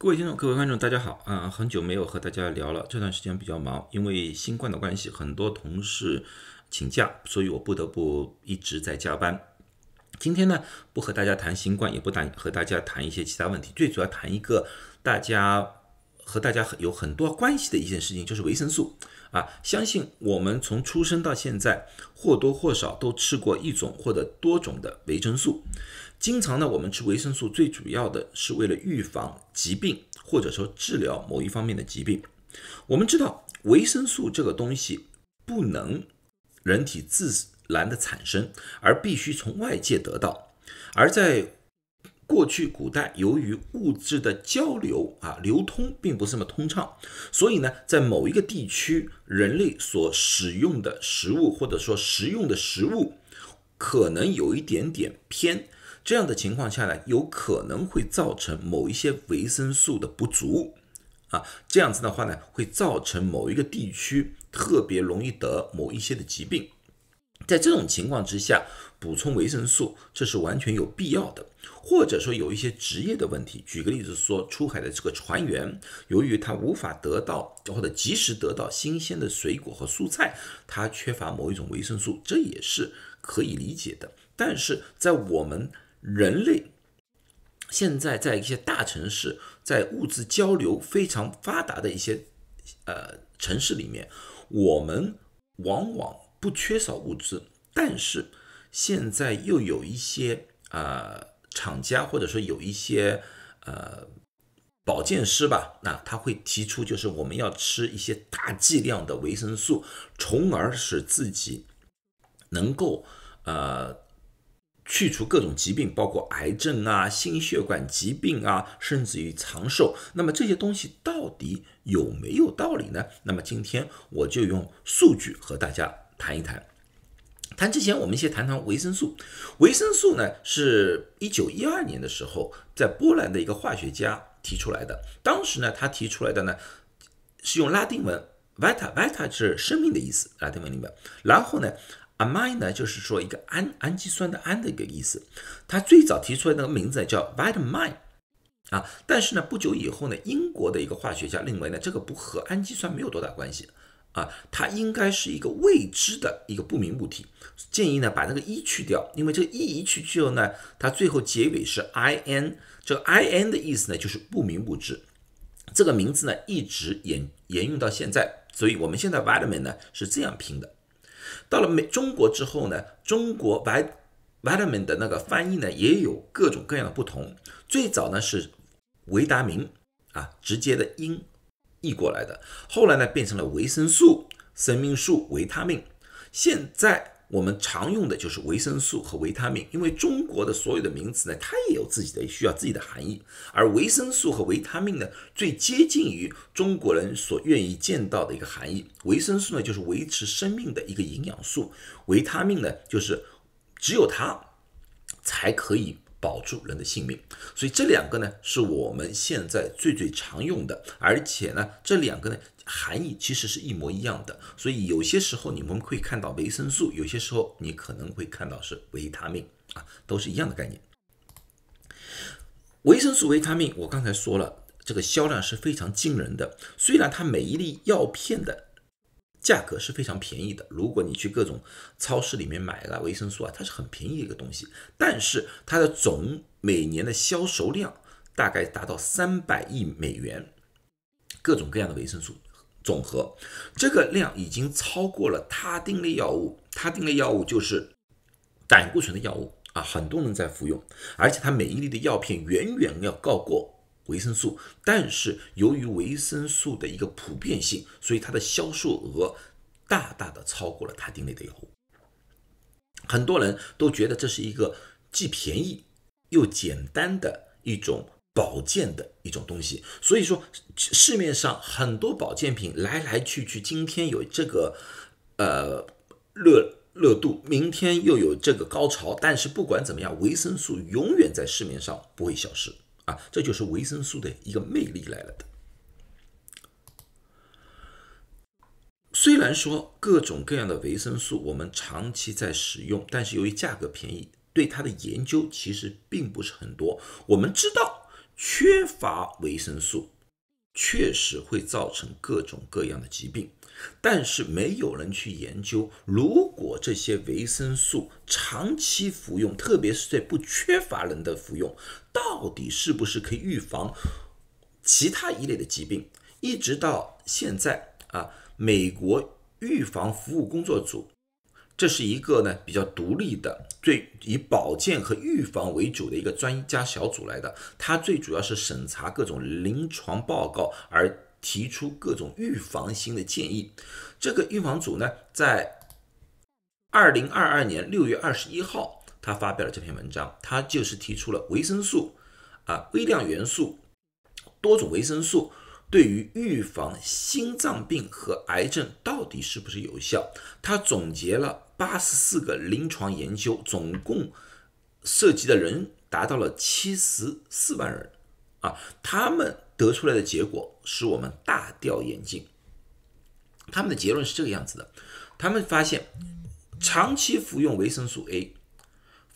各位听众、各位观众，大家好啊！很久没有和大家聊了，这段时间比较忙，因为新冠的关系，很多同事请假，所以我不得不一直在加班。今天呢，不和大家谈新冠，也不谈和大家谈一些其他问题，最主要谈一个大家和大家有很多关系的一件事情，就是维生素啊。相信我们从出生到现在，或多或少都吃过一种或者多种的维生素。经常呢，我们吃维生素最主要的是为了预防疾病，或者说治疗某一方面的疾病。我们知道维生素这个东西不能人体自然的产生，而必须从外界得到。而在过去古代，由于物质的交流啊流通并不是那么通畅，所以呢，在某一个地区，人类所使用的食物或者说食用的食物可能有一点点偏。这样的情况下呢，有可能会造成某一些维生素的不足啊，这样子的话呢，会造成某一个地区特别容易得某一些的疾病。在这种情况之下，补充维生素这是完全有必要的。或者说有一些职业的问题，举个例子说，出海的这个船员，由于他无法得到或者及时得到新鲜的水果和蔬菜，他缺乏某一种维生素，这也是可以理解的。但是在我们人类现在在一些大城市，在物质交流非常发达的一些呃城市里面，我们往往不缺少物资，但是现在又有一些啊厂家或者说有一些呃保健师吧，那他会提出就是我们要吃一些大剂量的维生素，从而使自己能够呃。去除各种疾病，包括癌症啊、心血管疾病啊，甚至于长寿。那么这些东西到底有没有道理呢？那么今天我就用数据和大家谈一谈。谈之前，我们先谈谈维生素。维生素呢，是一九一二年的时候，在波兰的一个化学家提出来的。当时呢，他提出来的呢，是用拉丁文 “vita”，“vita” 是生命的意思，拉丁文里面。然后呢。amine 呢，就是说一个氨氨基酸的氨的一个意思。他最早提出来那个名字叫 “vitamine”，啊，但是呢，不久以后呢，英国的一个化学家认为呢，这个不和氨基酸没有多大关系啊，它应该是一个未知的一个不明物体，建议呢把那个一去掉，因为这个一一去之后呢，它最后结尾是 in，这个 in 的意思呢就是不明物质。这个名字呢一直沿沿用到现在，所以我们现在 vitamin 呢是这样拼的。到了美中国之后呢，中国 vitamin 的那个翻译呢也有各种各样的不同。最早呢是维达明啊，直接的音译过来的，后来呢变成了维生素、生命素、维他命。现在。我们常用的就是维生素和维他命，因为中国的所有的名词呢，它也有自己的需要自己的含义。而维生素和维他命呢，最接近于中国人所愿意见到的一个含义。维生素呢，就是维持生命的一个营养素；维他命呢，就是只有它才可以保住人的性命。所以这两个呢，是我们现在最最常用的，而且呢，这两个呢。含义其实是一模一样的，所以有些时候你们会看到维生素，有些时候你可能会看到是维他命啊，都是一样的概念。维生素、维他命，我刚才说了，这个销量是非常惊人的。虽然它每一粒药片的价格是非常便宜的，如果你去各种超市里面买了维生素啊，它是很便宜的一个东西，但是它的总每年的销售量大概达到三百亿美元，各种各样的维生素。总和。这个量已经超过了他汀类药物，他汀类药物就是胆固醇的药物啊，很多人在服用，而且它每一粒的药片远远要高过维生素，但是由于维生素的一个普遍性，所以它的销售额大大的超过了他汀类的药物。很多人都觉得这是一个既便宜又简单的一种。保健的一种东西，所以说市面上很多保健品来来去去，今天有这个呃热热度，明天又有这个高潮，但是不管怎么样，维生素永远在市面上不会消失啊，这就是维生素的一个魅力来了的。虽然说各种各样的维生素我们长期在使用，但是由于价格便宜，对它的研究其实并不是很多。我们知道。缺乏维生素确实会造成各种各样的疾病，但是没有人去研究，如果这些维生素长期服用，特别是在不缺乏人的服用，到底是不是可以预防其他一类的疾病？一直到现在啊，美国预防服务工作组。这是一个呢比较独立的，最以保健和预防为主的一个专家小组来的。它最主要是审查各种临床报告，而提出各种预防性的建议。这个预防组呢，在二零二二年六月二十一号，他发表了这篇文章。他就是提出了维生素啊、微量元素、多种维生素。对于预防心脏病和癌症到底是不是有效？他总结了八十四个临床研究，总共涉及的人达到了七十四万人啊！他们得出来的结果使我们大掉眼镜。他们的结论是这个样子的：他们发现，长期服用维生素 A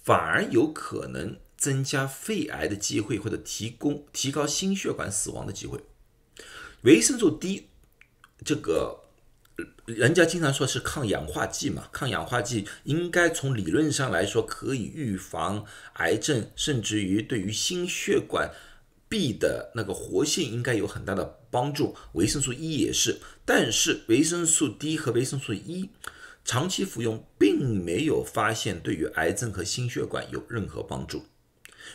反而有可能增加肺癌的机会，或者提供提高心血管死亡的机会。维生素 D，这个人家经常说是抗氧化剂嘛，抗氧化剂应该从理论上来说可以预防癌症，甚至于对于心血管壁的那个活性应该有很大的帮助。维生素 E 也是，但是维生素 D 和维生素 E 长期服用并没有发现对于癌症和心血管有任何帮助。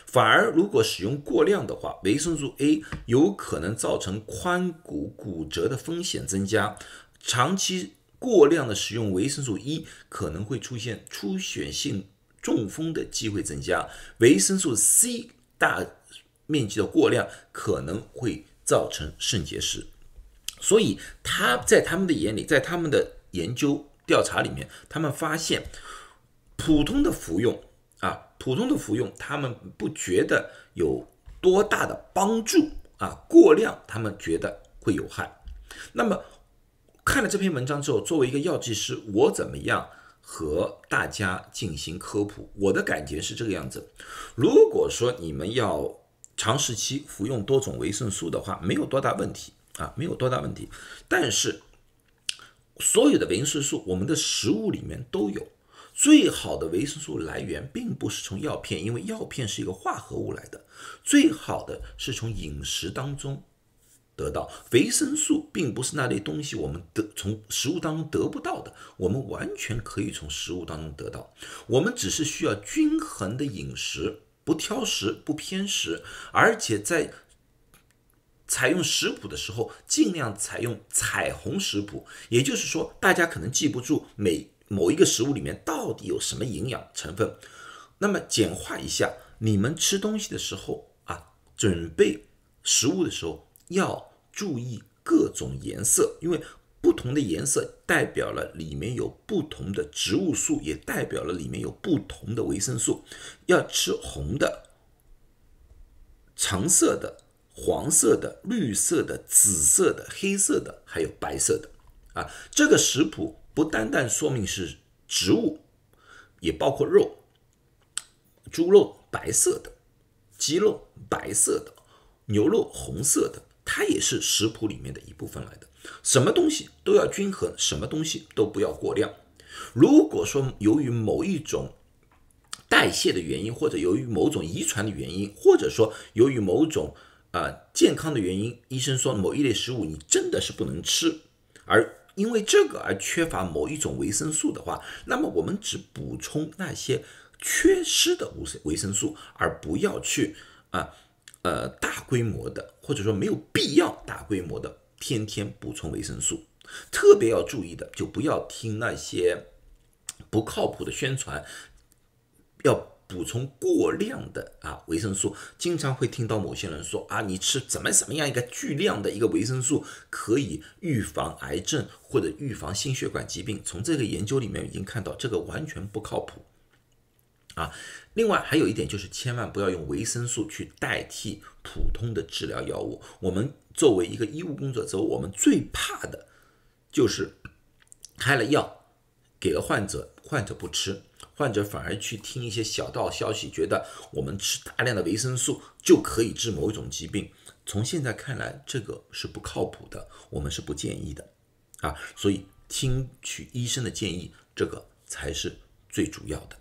反而，如果使用过量的话，维生素 A 有可能造成髋骨骨折的风险增加。长期过量的使用维生素 E 可能会出现出血性中风的机会增加。维生素 C 大面积的过量可能会造成肾结石。所以，他在他们的眼里，在他们的研究调查里面，他们发现普通的服用。普通的服用，他们不觉得有多大的帮助啊，过量他们觉得会有害。那么看了这篇文章之后，作为一个药剂师，我怎么样和大家进行科普？我的感觉是这个样子：如果说你们要长时期服用多种维生素的话，没有多大问题啊，没有多大问题。但是所有的维生素，我们的食物里面都有。最好的维生素来源并不是从药片，因为药片是一个化合物来的。最好的是从饮食当中得到维生素，并不是那类东西我们得从食物当中得不到的，我们完全可以从食物当中得到。我们只是需要均衡的饮食，不挑食，不偏食，而且在采用食谱的时候，尽量采用彩虹食谱。也就是说，大家可能记不住每。某一个食物里面到底有什么营养成分？那么简化一下，你们吃东西的时候啊，准备食物的时候要注意各种颜色，因为不同的颜色代表了里面有不同的植物素，也代表了里面有不同的维生素。要吃红的、橙色的、黄色的、绿色的、紫色的、黑色的，还有白色的啊，这个食谱。不单单说明是植物，也包括肉，猪肉白色的，鸡肉白色的，牛肉红色的，它也是食谱里面的一部分来的。什么东西都要均衡，什么东西都不要过量。如果说由于某一种代谢的原因，或者由于某种遗传的原因，或者说由于某种啊健康的原因，医生说某一类食物你真的是不能吃，而。因为这个而缺乏某一种维生素的话，那么我们只补充那些缺失的维维生素，而不要去啊呃大规模的或者说没有必要大规模的天天补充维生素。特别要注意的，就不要听那些不靠谱的宣传，要。补充过量的啊维生素，经常会听到某些人说啊，你吃怎么怎么样一个巨量的一个维生素可以预防癌症或者预防心血管疾病。从这个研究里面已经看到，这个完全不靠谱啊。另外还有一点就是，千万不要用维生素去代替普通的治疗药物。我们作为一个医务工作者，我们最怕的就是开了药给了患者，患者不吃。患者反而去听一些小道消息，觉得我们吃大量的维生素就可以治某一种疾病。从现在看来，这个是不靠谱的，我们是不建议的啊。所以听取医生的建议，这个才是最主要的。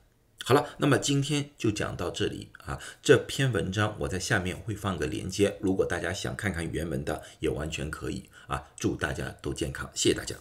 好了，那么今天就讲到这里啊。这篇文章我在下面会放个链接，如果大家想看看原文的，也完全可以啊。祝大家都健康，谢谢大家。